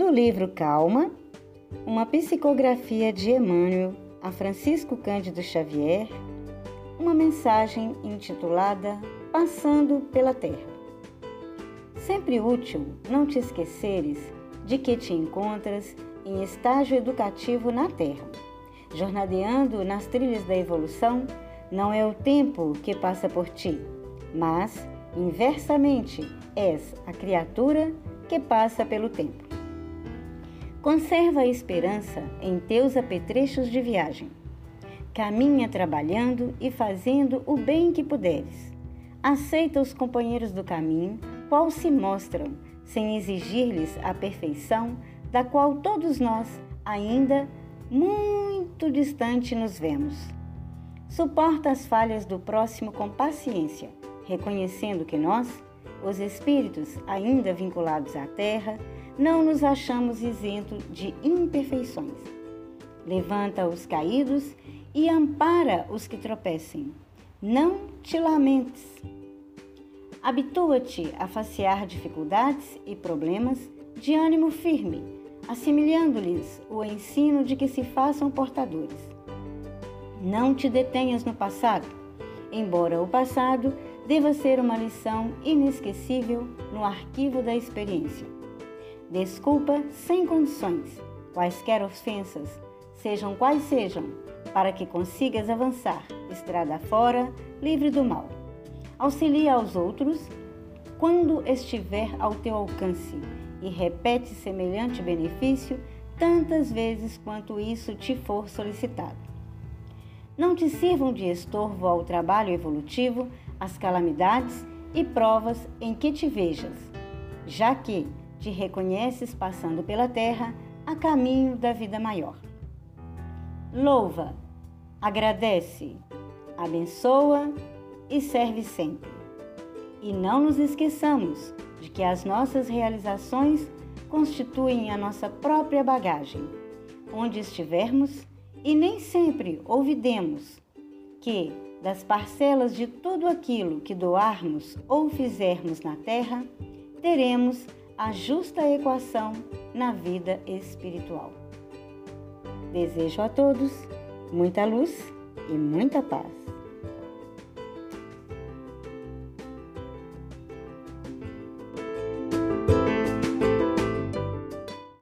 do livro Calma, uma psicografia de Emmanuel a Francisco Cândido Xavier, uma mensagem intitulada Passando pela Terra. Sempre útil não te esqueceres de que te encontras em estágio educativo na Terra. Jornadeando nas trilhas da evolução, não é o tempo que passa por ti, mas, inversamente, és a criatura que passa pelo tempo. Conserva a esperança em teus apetrechos de viagem. Caminha trabalhando e fazendo o bem que puderes. Aceita os companheiros do caminho, qual se mostram, sem exigir-lhes a perfeição da qual todos nós ainda muito distante nos vemos. Suporta as falhas do próximo com paciência, reconhecendo que nós, os espíritos ainda vinculados à Terra, não nos achamos isentos de imperfeições. Levanta os caídos e ampara os que tropecem. Não te lamentes. Habitua-te a facear dificuldades e problemas de ânimo firme, assimilhando-lhes o ensino de que se façam portadores. Não te detenhas no passado, embora o passado deva ser uma lição inesquecível no arquivo da experiência. Desculpa sem condições, quaisquer ofensas, sejam quais sejam, para que consigas avançar, estrada fora, livre do mal. Auxilia aos outros quando estiver ao teu alcance e repete semelhante benefício tantas vezes quanto isso te for solicitado. Não te sirvam de estorvo ao trabalho evolutivo as calamidades e provas em que te vejas, já que te reconheces passando pela terra a caminho da vida maior. Louva, agradece, abençoa e serve sempre. E não nos esqueçamos de que as nossas realizações constituem a nossa própria bagagem, onde estivermos, e nem sempre ouvidemos que, das parcelas de tudo aquilo que doarmos ou fizermos na terra, teremos a justa equação na vida espiritual. Desejo a todos muita luz e muita paz.